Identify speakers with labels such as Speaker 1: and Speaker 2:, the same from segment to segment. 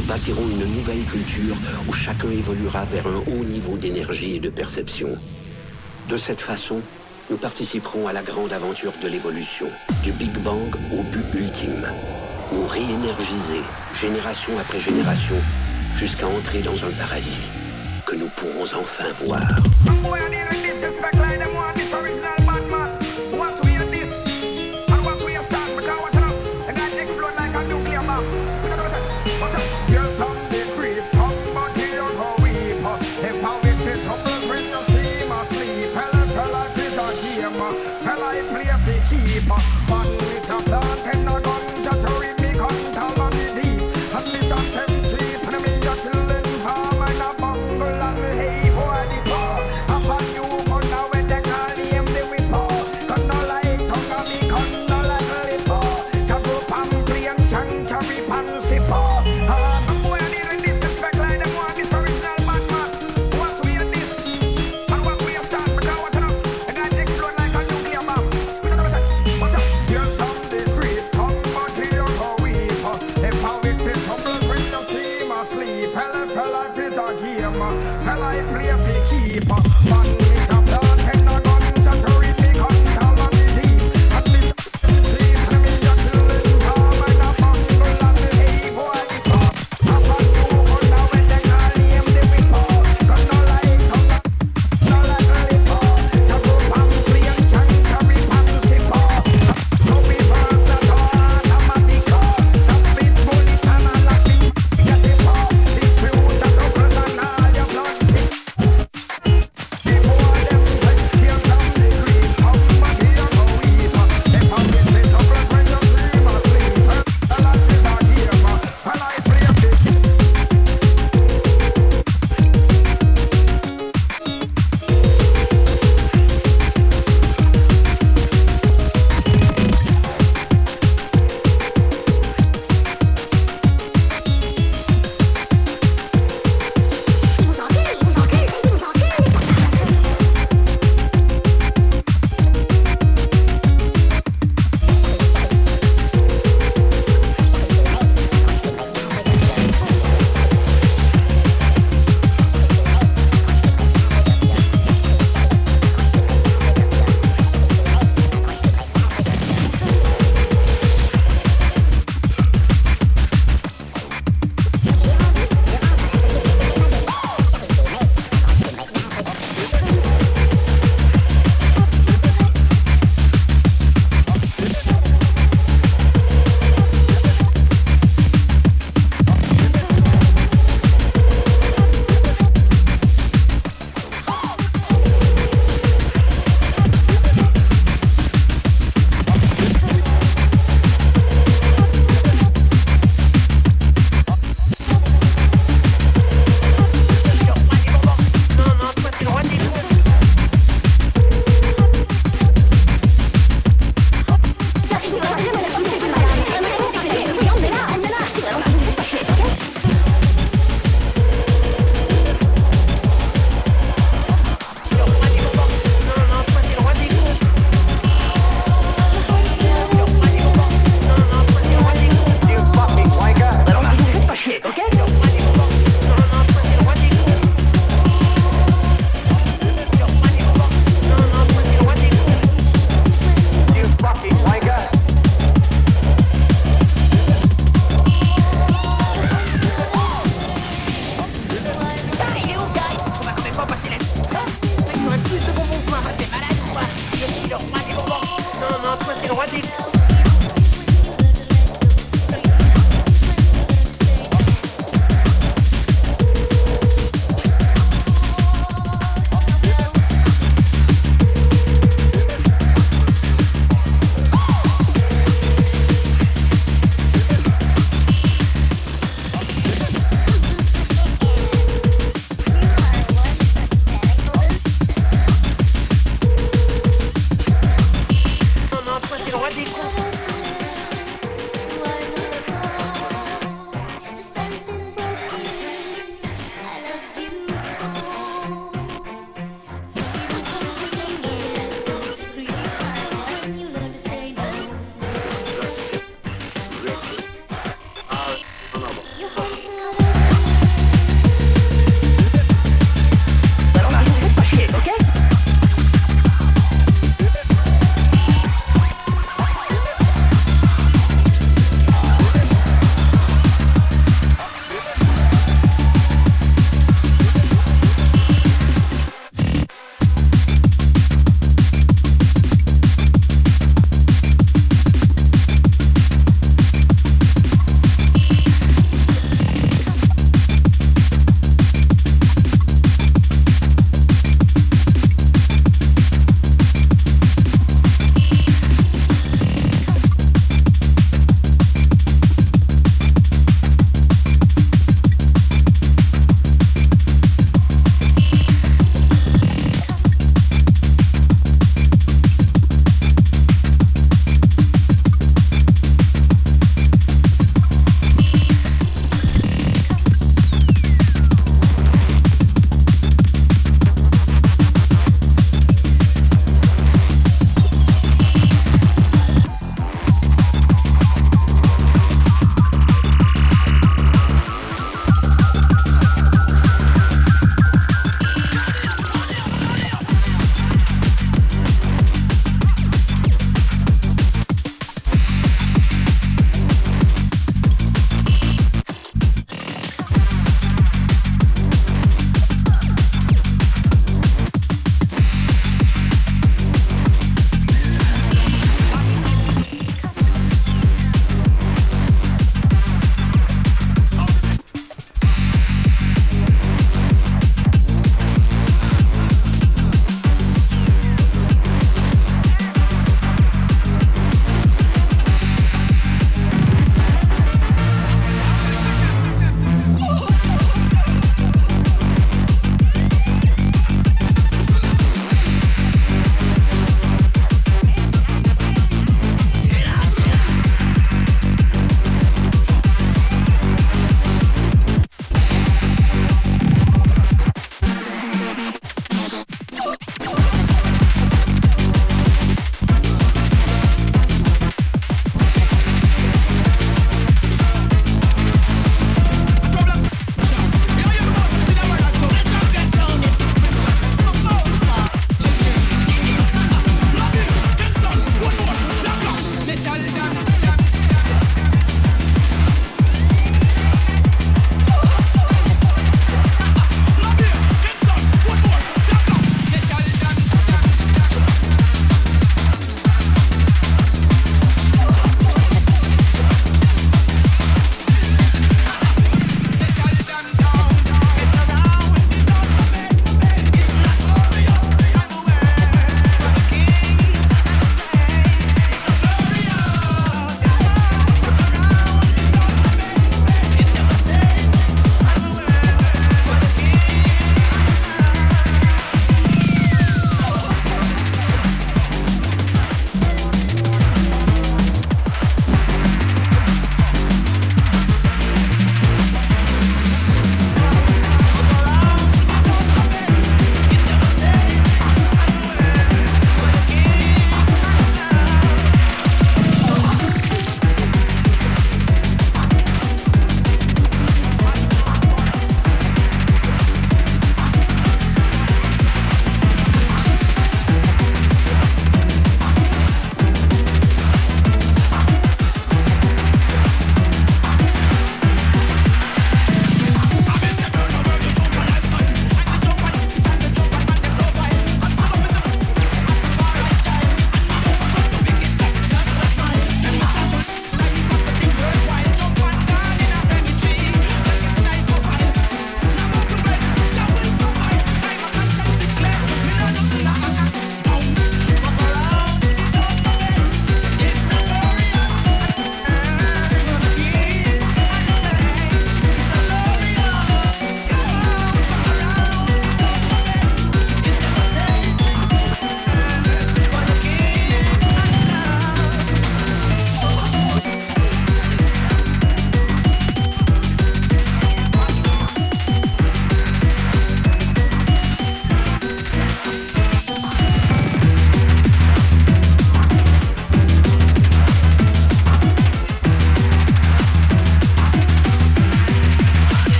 Speaker 1: nous bâtirons une nouvelle culture où chacun évoluera vers un haut niveau d'énergie et de perception. De cette façon, nous participerons à la grande aventure de l'évolution, du Big Bang au but ultime. Nous réénergiser, génération après génération, jusqu'à entrer dans un paradis que nous pourrons enfin voir.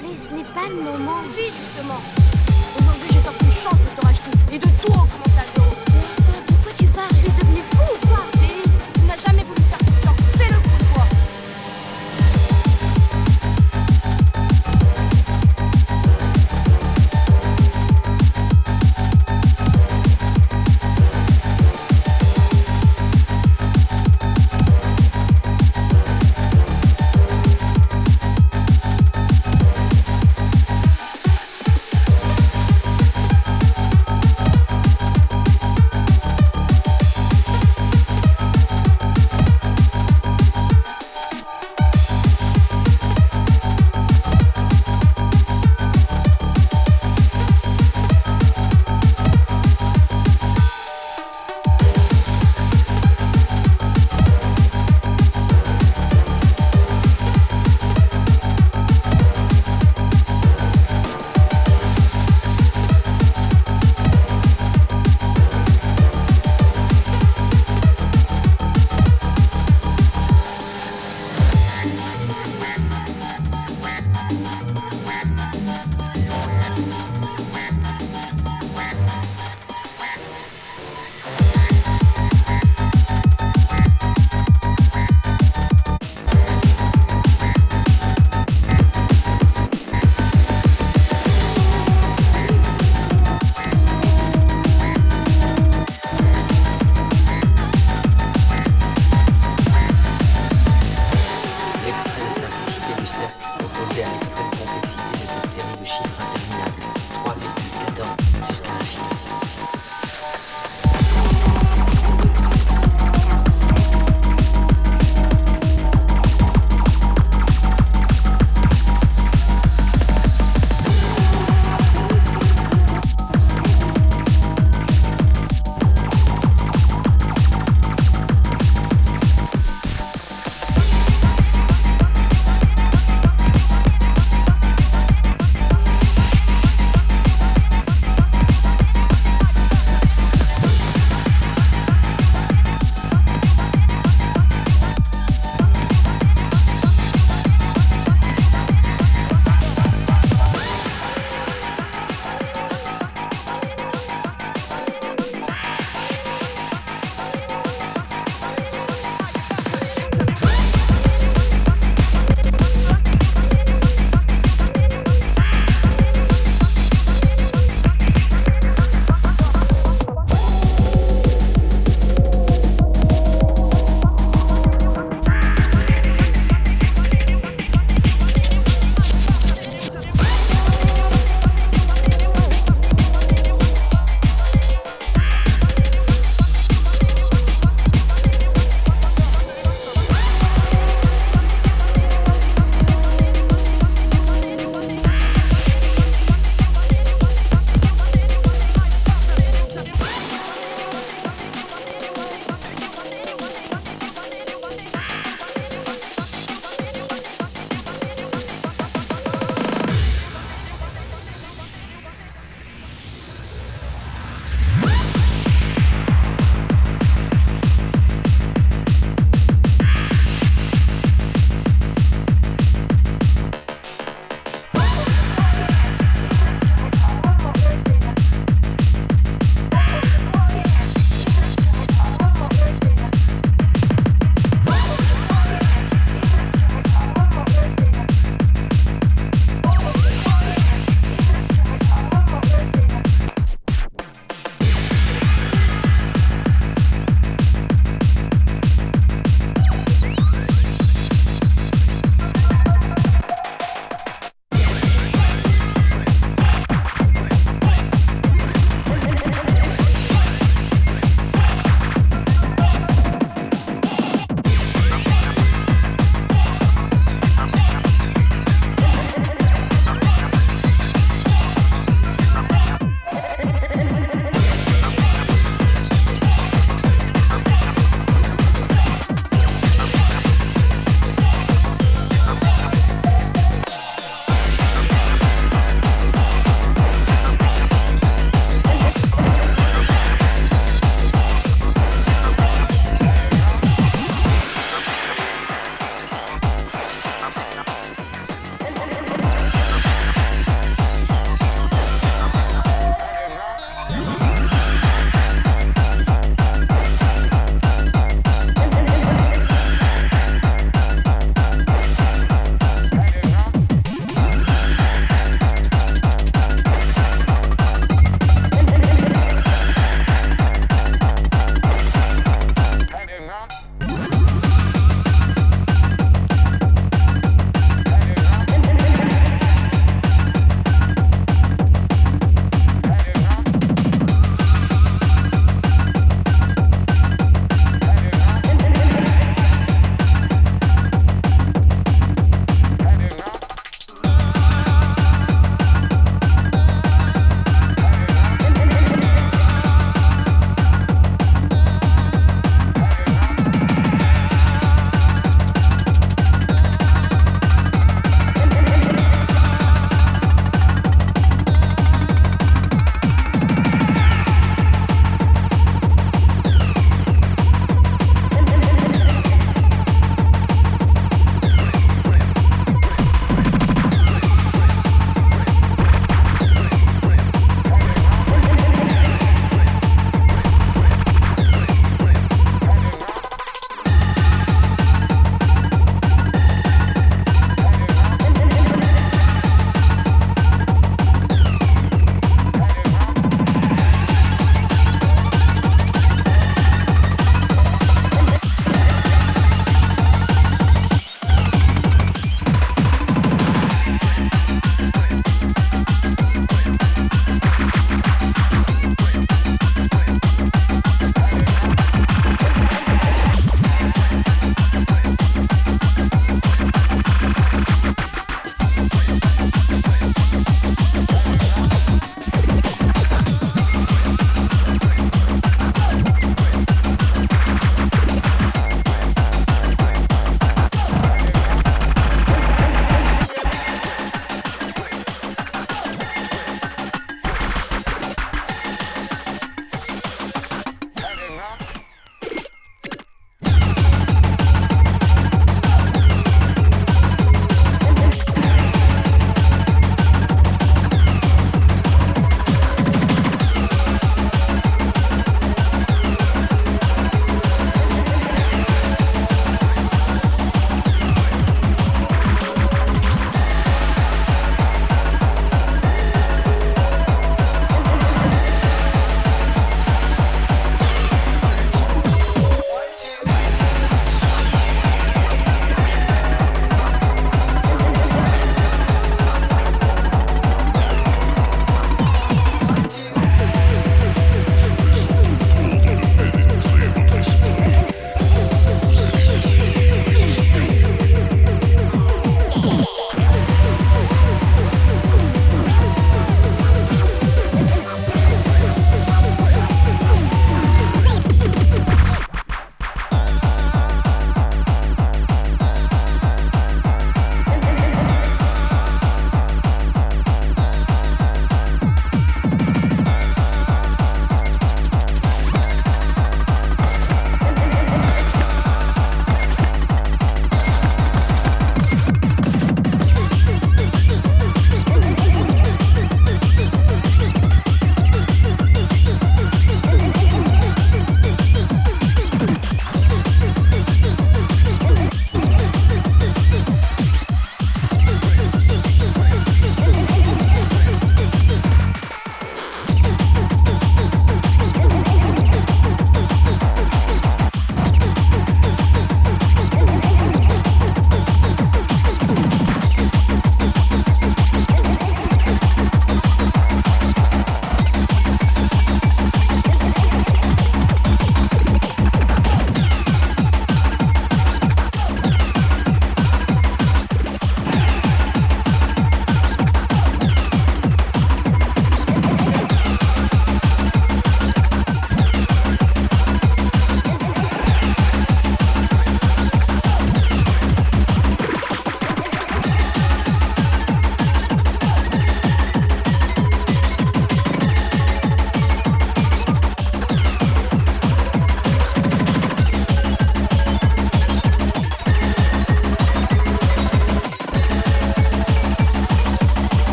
Speaker 2: Plaît, ce n'est pas le moment.
Speaker 3: Si, justement. Aujourd'hui, j'ai tant une chance de te racheter et de tout recommencer à zéro.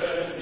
Speaker 4: heaven.